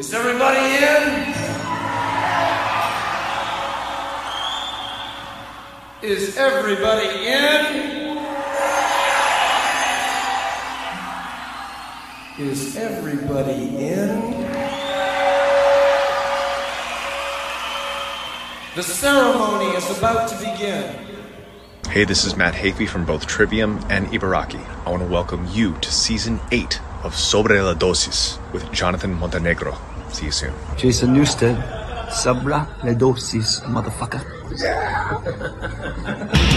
Is everybody in? Is everybody in? Is everybody in? The ceremony is about to begin. Hey, this is Matt Hafey from both Trivium and Ibaraki. I want to welcome you to season 8 of Sobre la Dosis with Jonathan Montenegro. See you soon. Jason Newsted, Sabra la dosis, motherfucker. Creeping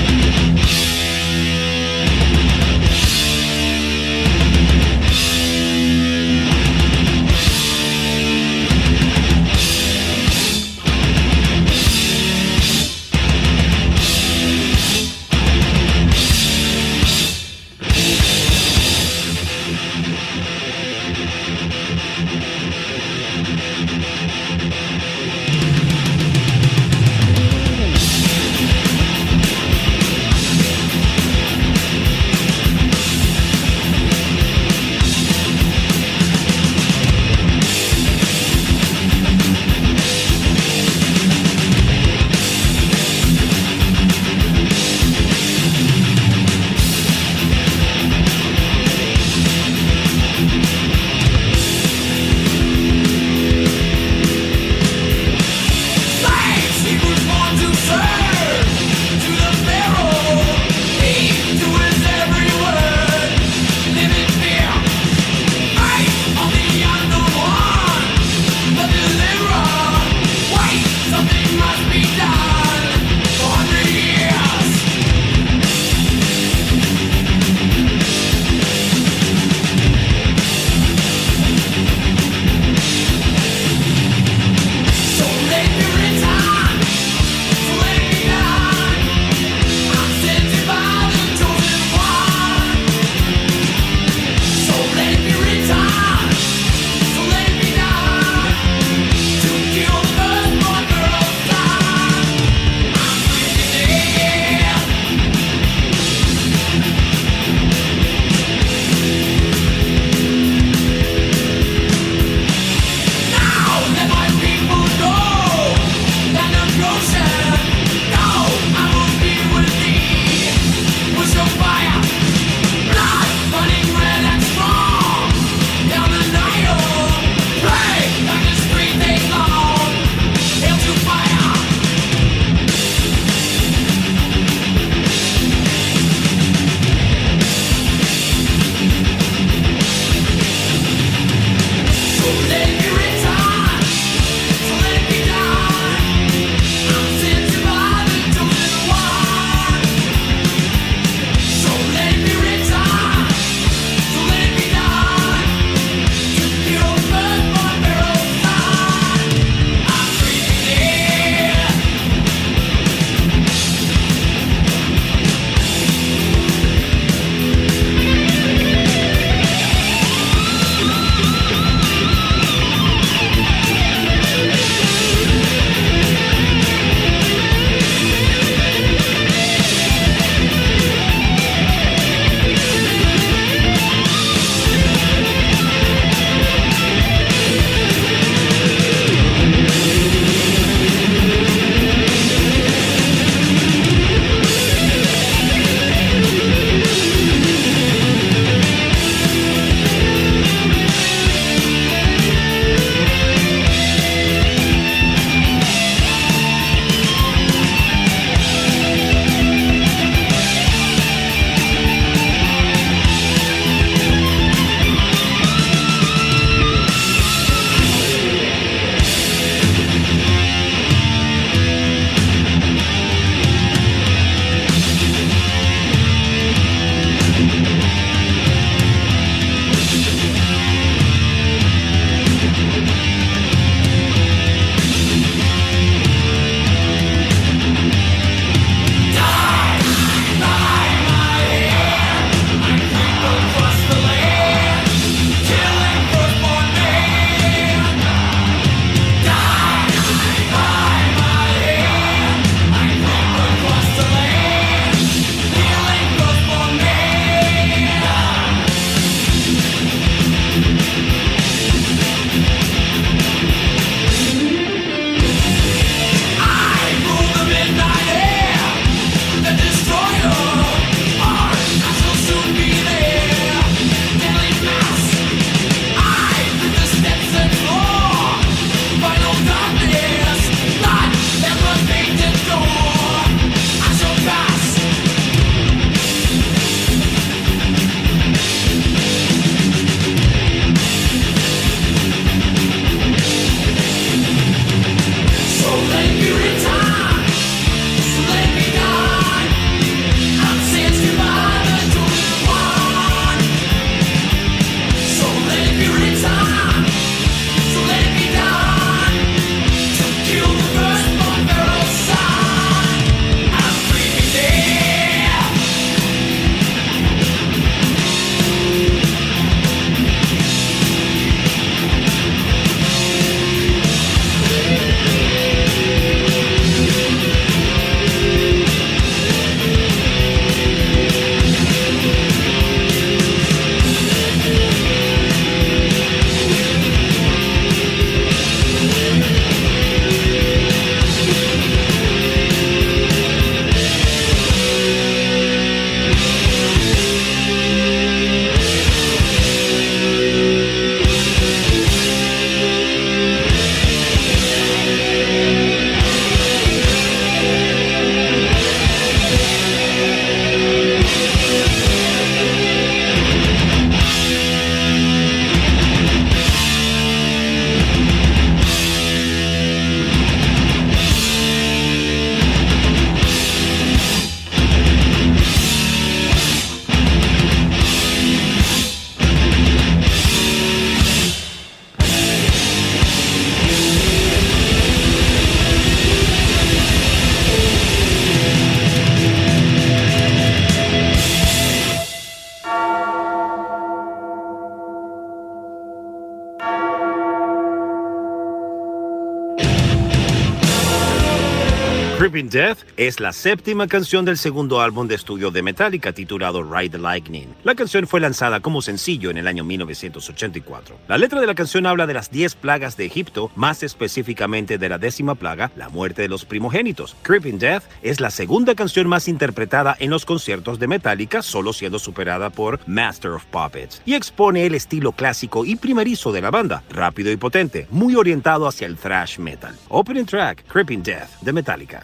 es la séptima canción del segundo álbum de estudio de Metallica titulado Ride the Lightning. La canción fue lanzada como sencillo en el año 1984. La letra de la canción habla de las 10 plagas de Egipto, más específicamente de la décima plaga, la muerte de los primogénitos. Creeping Death es la segunda canción más interpretada en los conciertos de Metallica, solo siendo superada por Master of Puppets, y expone el estilo clásico y primerizo de la banda, rápido y potente, muy orientado hacia el thrash metal. Opening track, Creeping Death, de Metallica.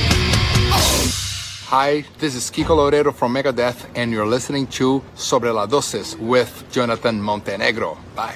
Hi, this is Kiko Lorero from Megadeth, and you're listening to Sobre la Dosis with Jonathan Montenegro. Bye.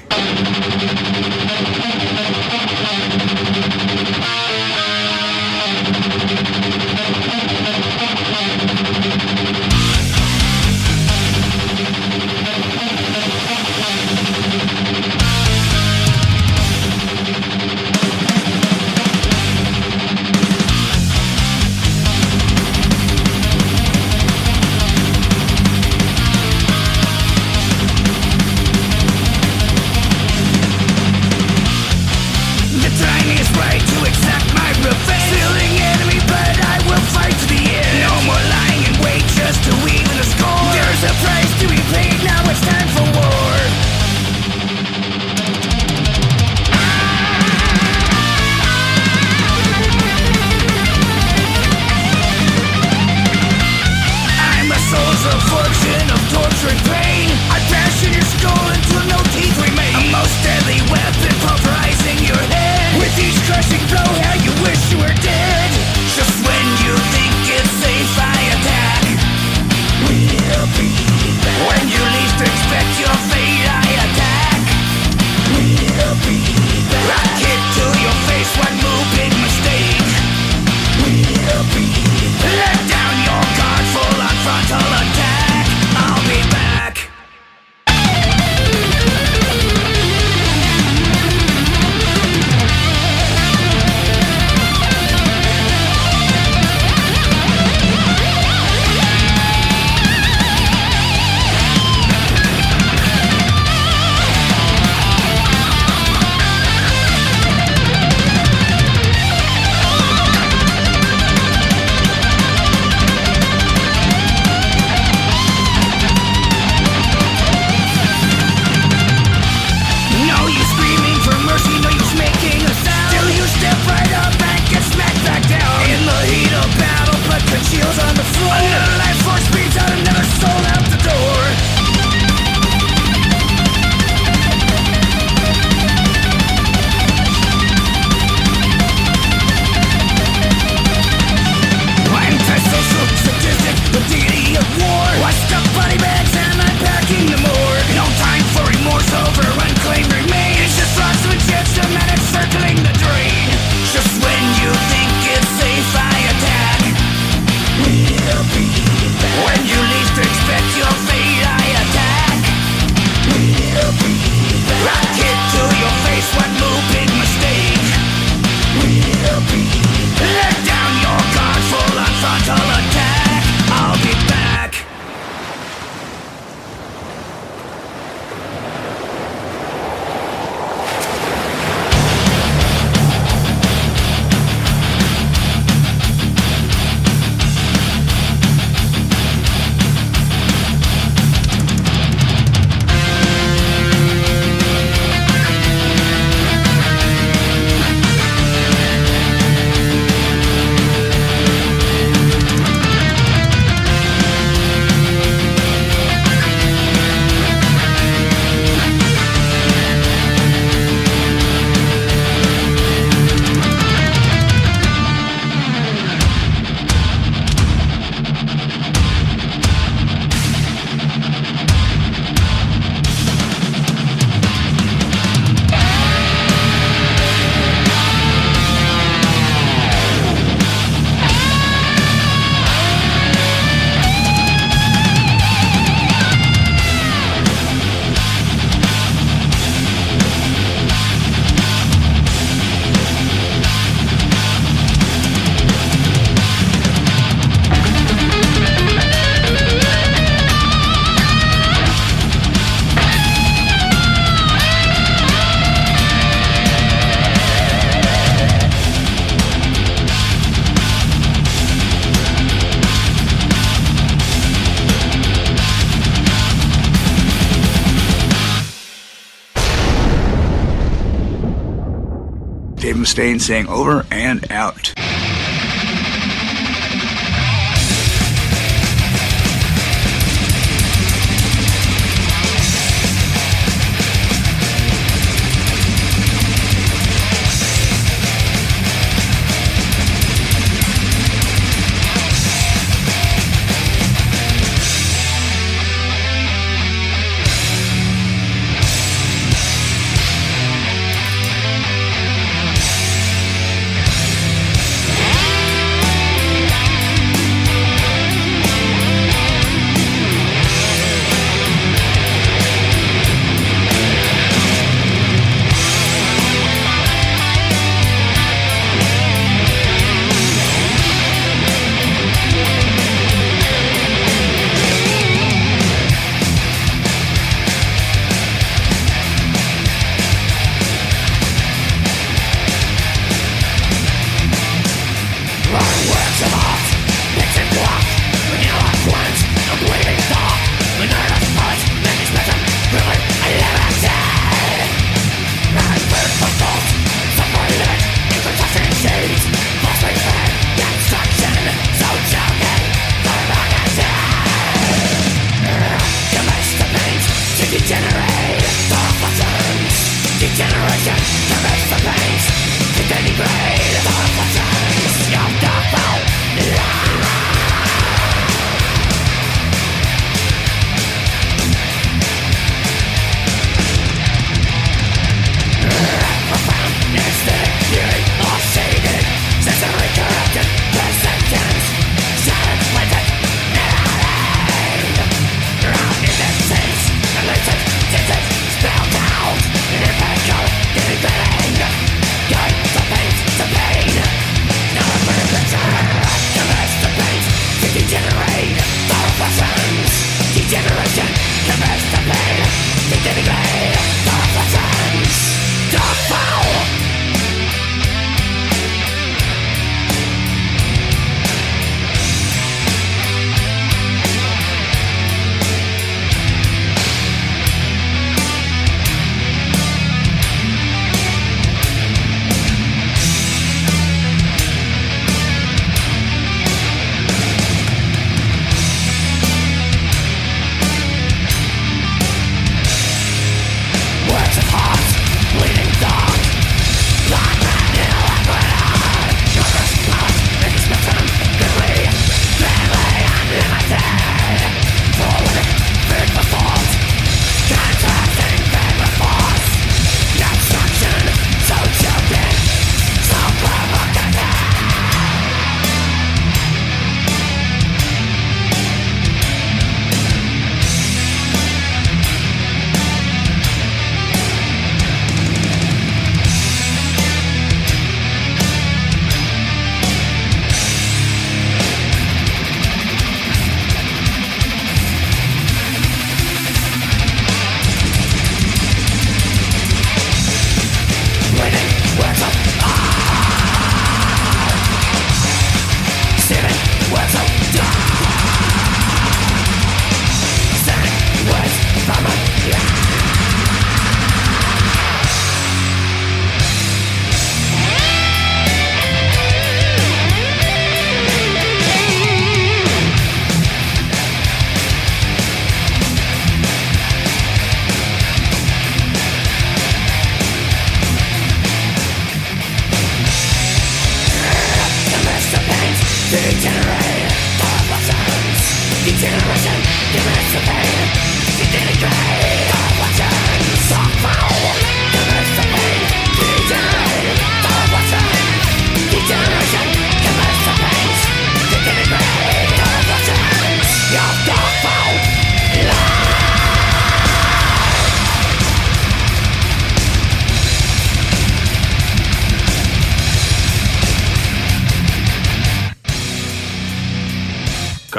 Mustaine saying over and out.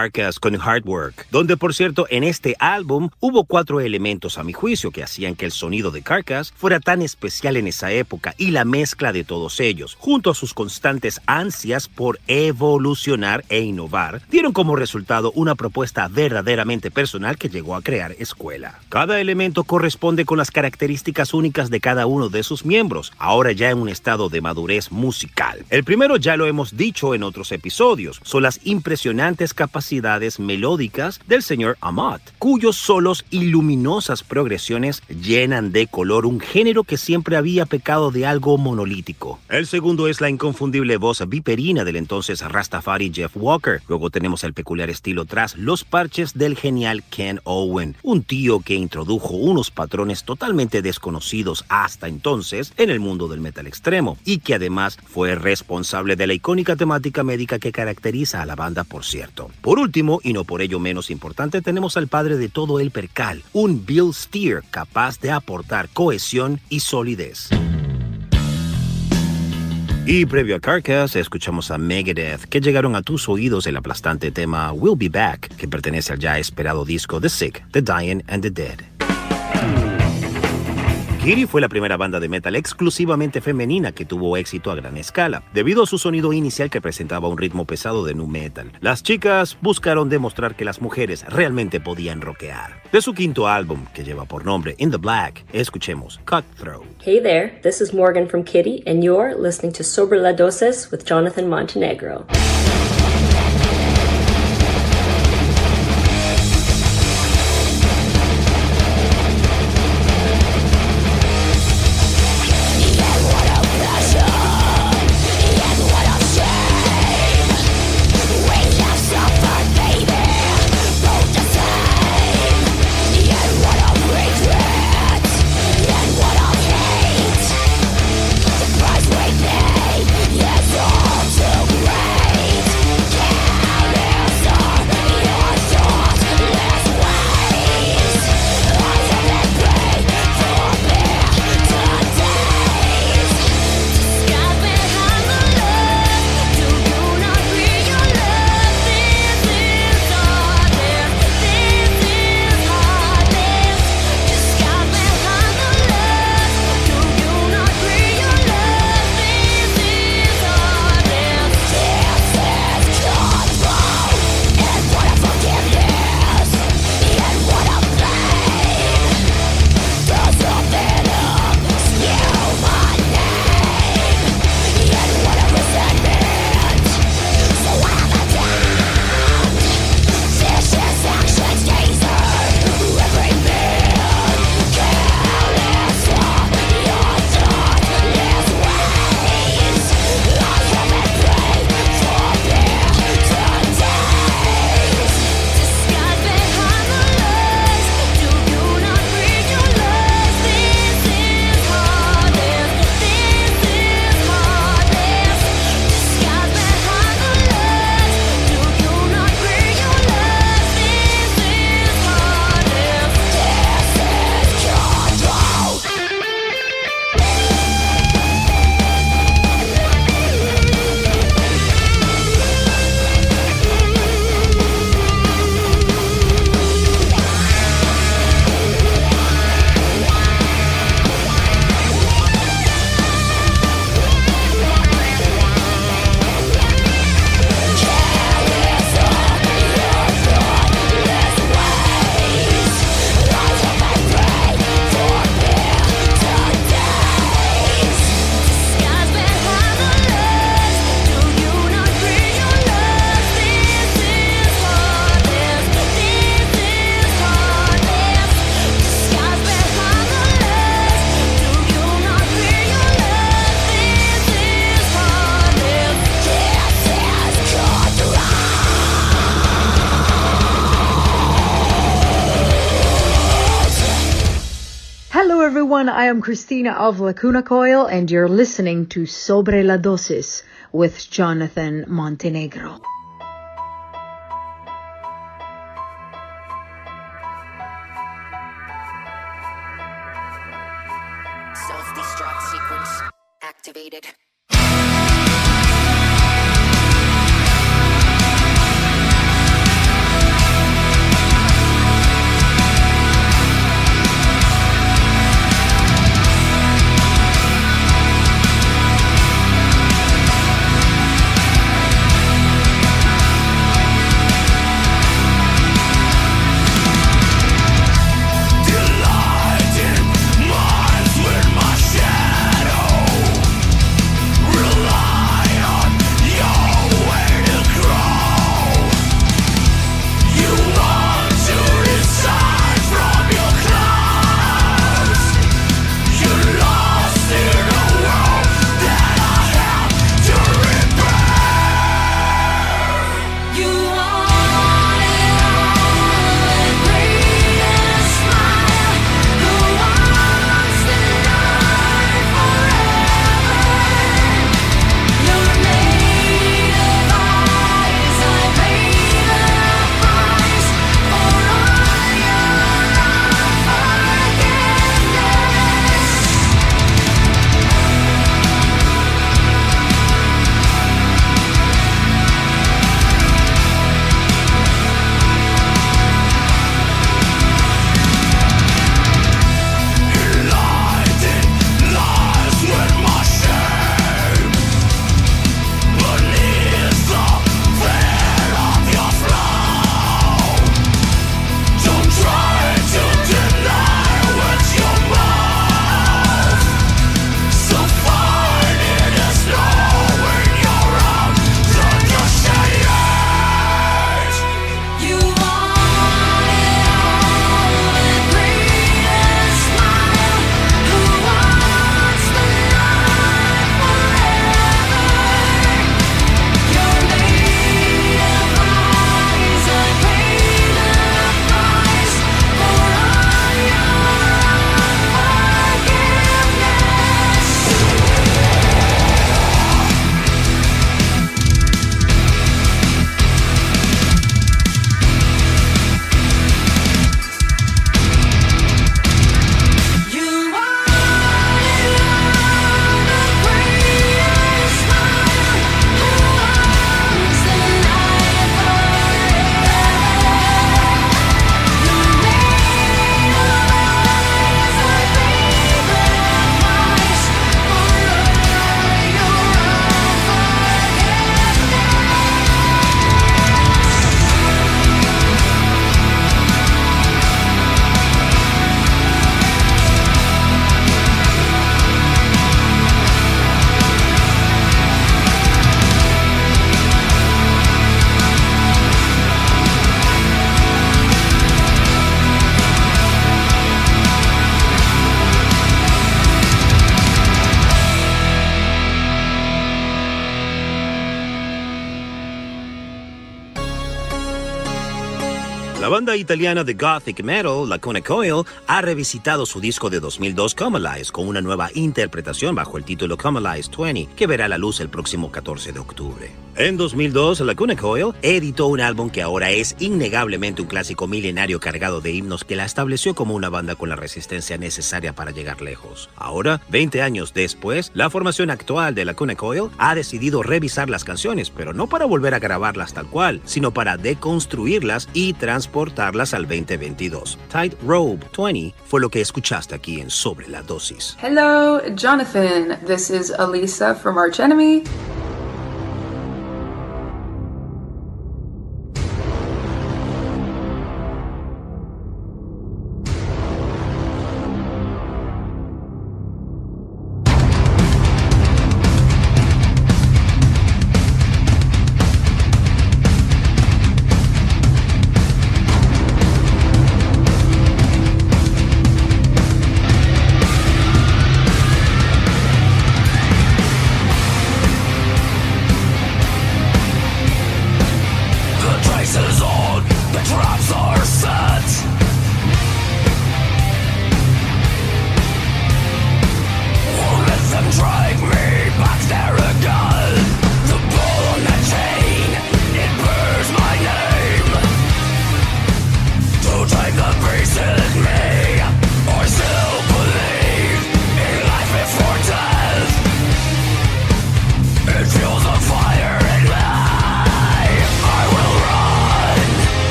Carcass con Hard Work, donde por cierto en este álbum hubo cuatro elementos a mi juicio que hacían que el sonido de Carcass fuera tan especial en esa época y la mezcla de todos ellos, junto a sus constantes ansias por evolucionar e innovar, dieron como resultado una propuesta verdaderamente personal que llegó a crear escuela. Cada elemento corresponde con las características únicas de cada uno de sus miembros, ahora ya en un estado de madurez musical. El primero ya lo hemos dicho en otros episodios, son las impresionantes capacidades melódicas del señor Amat, cuyos solos y luminosas progresiones llenan de color un género que siempre había pecado de algo monolítico. El segundo es la inconfundible voz viperina del entonces Rastafari Jeff Walker. Luego tenemos el peculiar estilo tras los parches del genial Ken Owen, un tío que introdujo unos patrones totalmente desconocidos hasta entonces en el mundo del metal extremo y que además fue responsable de la icónica temática médica que caracteriza a la banda, por cierto. Por último, y no por ello menos importante, tenemos al padre de todo el percal, un Bill Steer capaz de aportar cohesión y solidez. Y previo a Carcass, escuchamos a Megadeth, que llegaron a tus oídos el aplastante tema We'll Be Back, que pertenece al ya esperado disco The Sick, The Dying and the Dead. Kitty fue la primera banda de metal exclusivamente femenina que tuvo éxito a gran escala, debido a su sonido inicial que presentaba un ritmo pesado de nu metal. Las chicas buscaron demostrar que las mujeres realmente podían rockear. De su quinto álbum, que lleva por nombre In the Black, escuchemos Cutthroat. Hey there, this is Morgan from Kitty, and you're listening to Sobre la Dosis with Jonathan Montenegro. Am Christina of Lacuna Coil and you're listening to Sobre la Dosis with Jonathan Montenegro. Self-destruct sequence activated. Banda italiana de gothic metal, Lacuna Coil, ha revisitado su disco de 2002 Comalize con una nueva interpretación bajo el título Comalize 20, que verá la luz el próximo 14 de octubre. En 2002, Lacuna Coil editó un álbum que ahora es innegablemente un clásico milenario cargado de himnos que la estableció como una banda con la resistencia necesaria para llegar lejos. Ahora, 20 años después, la formación actual de Lacuna Coil ha decidido revisar las canciones, pero no para volver a grabarlas tal cual, sino para deconstruirlas y transportarlas al 2022. Tight Robe 20 fue lo que escuchaste aquí en Sobre la Dosis. Hello, Jonathan. This is Elisa from Arch Enemy.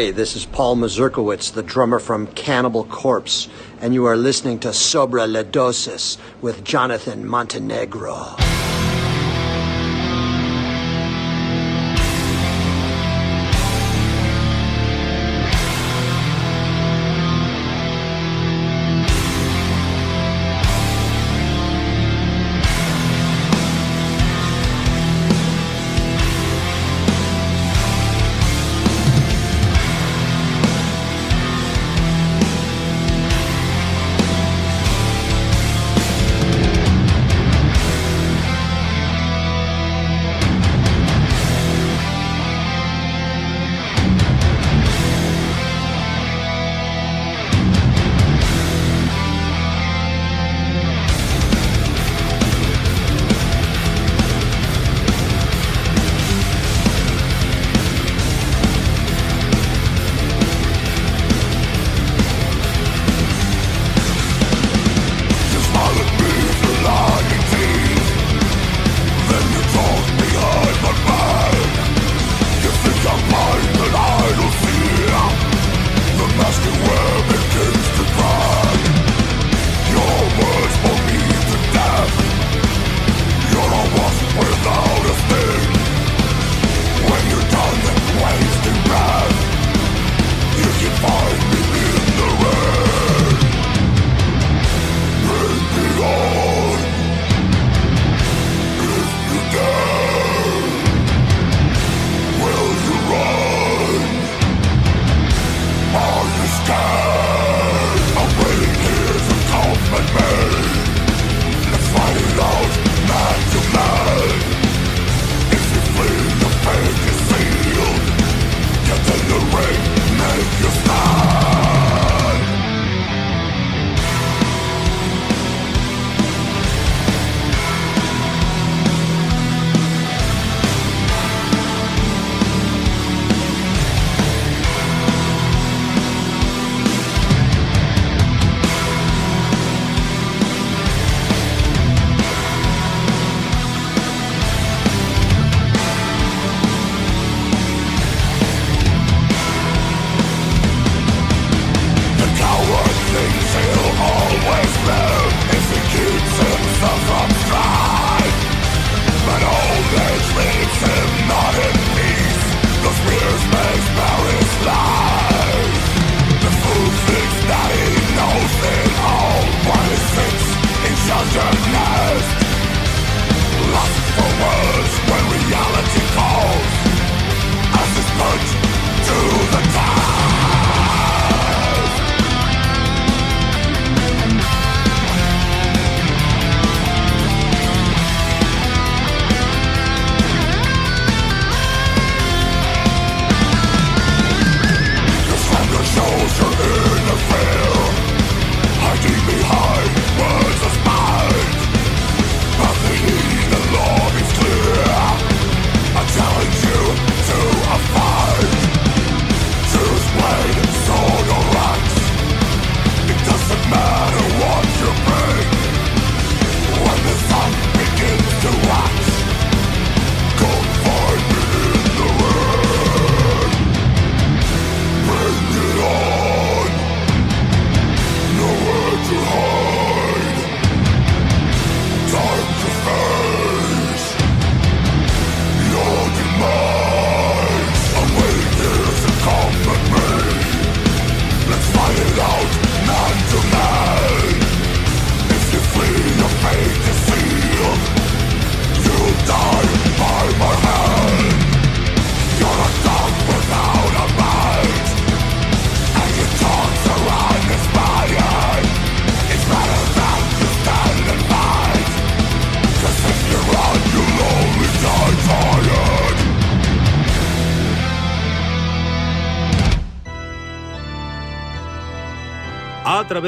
Hey, this is Paul Mazurkowitz, the drummer from Cannibal Corpse, and you are listening to Sobra la Dosis with Jonathan Montenegro.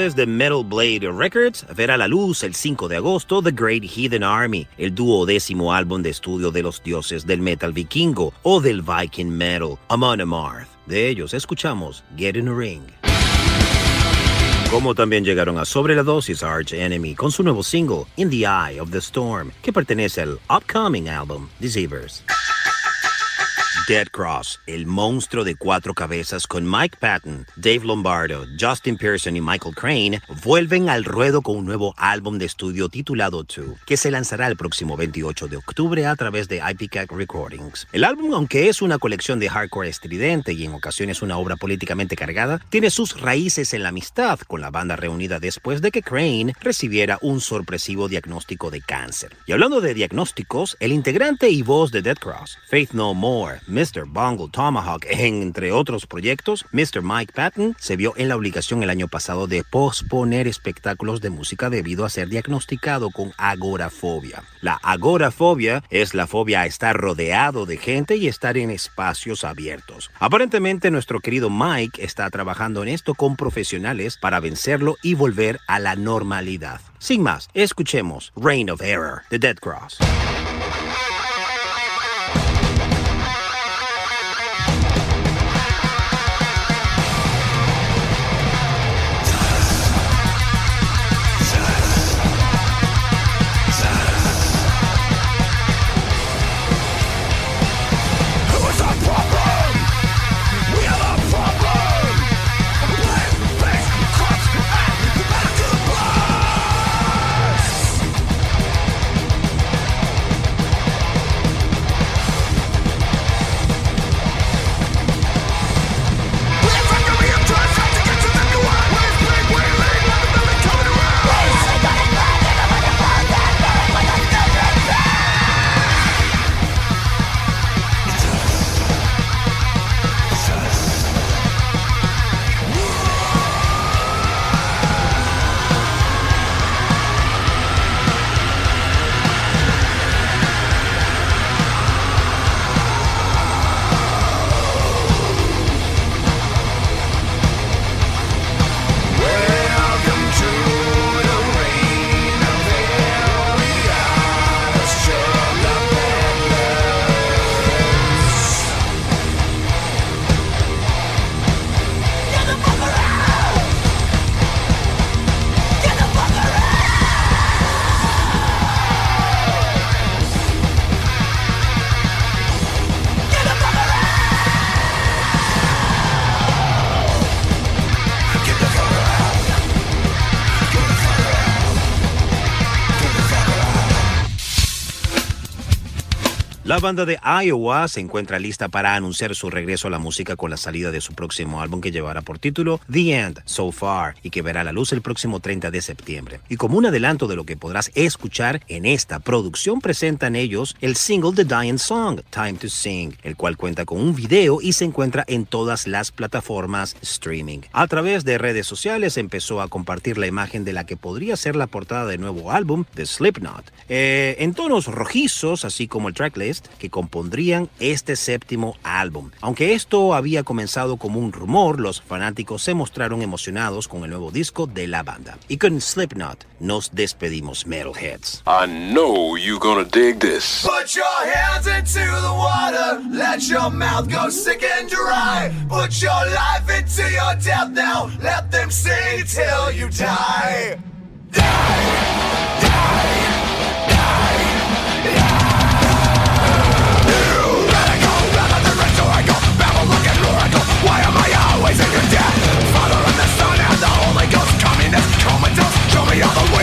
De Metal Blade Records, verá la luz el 5 de agosto The Great Heathen Army, el duodécimo álbum de estudio de los dioses del metal vikingo o del Viking metal, Amon Amarth. De ellos escuchamos Get in a Ring. Como también llegaron a Sobre la Dosis Arch Enemy con su nuevo single, In the Eye of the Storm, que pertenece al upcoming álbum Deceivers. Dead Cross, el monstruo de cuatro cabezas con Mike Patton, Dave Lombardo, Justin Pearson y Michael Crane, vuelven al ruedo con un nuevo álbum de estudio titulado Two, que se lanzará el próximo 28 de octubre a través de IPCAC Recordings. El álbum, aunque es una colección de hardcore estridente y en ocasiones una obra políticamente cargada, tiene sus raíces en la amistad con la banda reunida después de que Crane recibiera un sorpresivo diagnóstico de cáncer. Y hablando de diagnósticos, el integrante y voz de Dead Cross, Faith No More, Mr. Bungle Tomahawk, entre otros proyectos, Mr. Mike Patton se vio en la obligación el año pasado de posponer espectáculos de música debido a ser diagnosticado con agorafobia. La agorafobia es la fobia a estar rodeado de gente y estar en espacios abiertos. Aparentemente nuestro querido Mike está trabajando en esto con profesionales para vencerlo y volver a la normalidad. Sin más, escuchemos Reign of Error de Dead Cross. Banda de Iowa se encuentra lista para anunciar su regreso a la música con la salida de su próximo álbum que llevará por título The End So Far y que verá la luz el próximo 30 de septiembre. Y como un adelanto de lo que podrás escuchar en esta producción presentan ellos el single The Dying Song, Time to Sing, el cual cuenta con un video y se encuentra en todas las plataformas streaming. A través de redes sociales empezó a compartir la imagen de la que podría ser la portada del nuevo álbum, The Slipknot, eh, en tonos rojizos, así como el tracklist que compondrían este séptimo álbum. Aunque esto había comenzado como un rumor, los fanáticos se mostraron emocionados con el nuevo disco de la banda. Y con Slipknot nos despedimos, Metalheads. I know you're gonna dig this. Put your hands into the water, let your mouth go sick and dry. Put your life into your death now, let them sing till you die. Die, die. Why Tormentors, show me all the way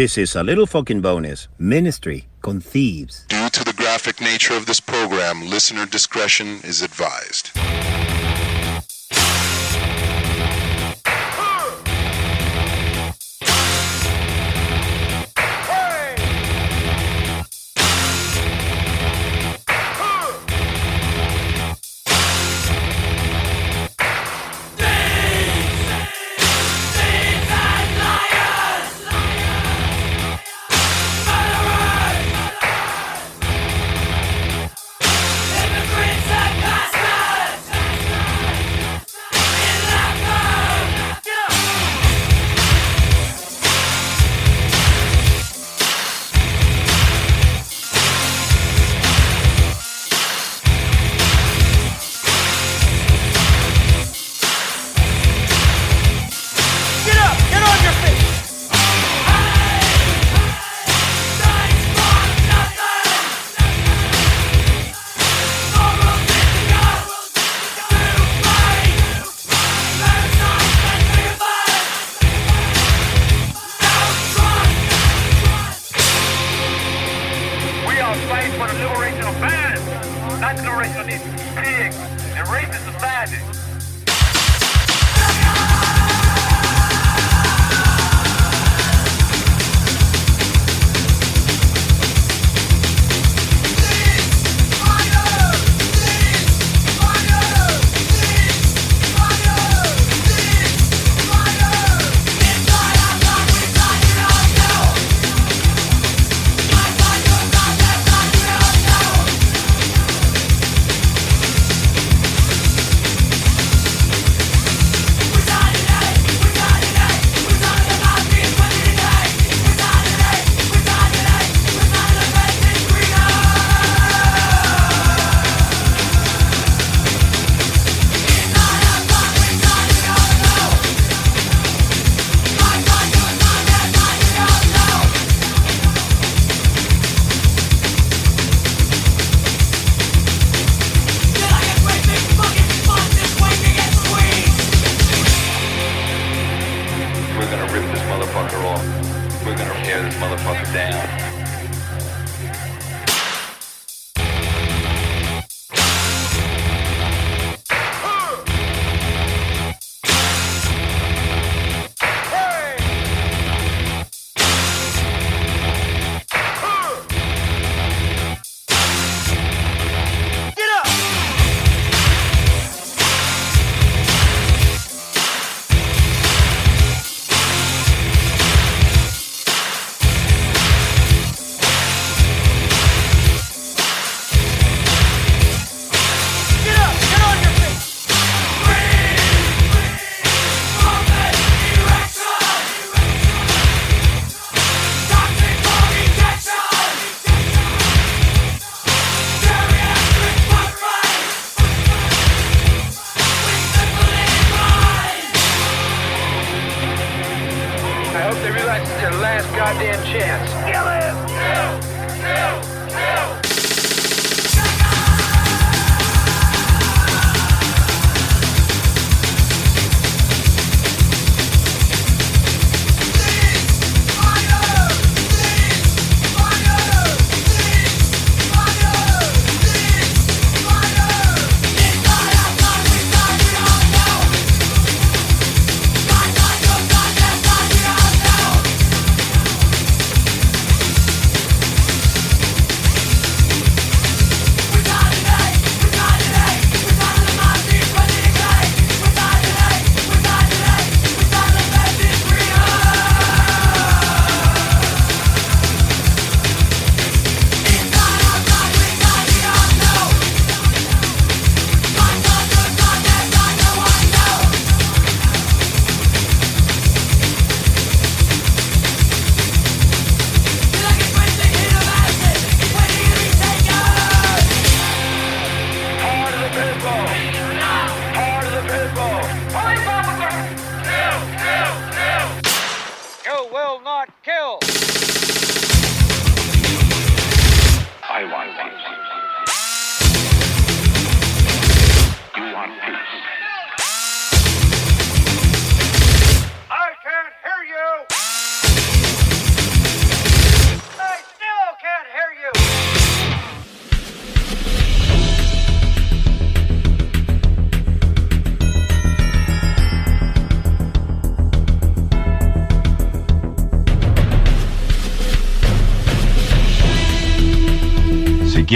This is a little fucking bonus. Ministry con thieves. Due to the graphic nature of this program, listener discretion is advised.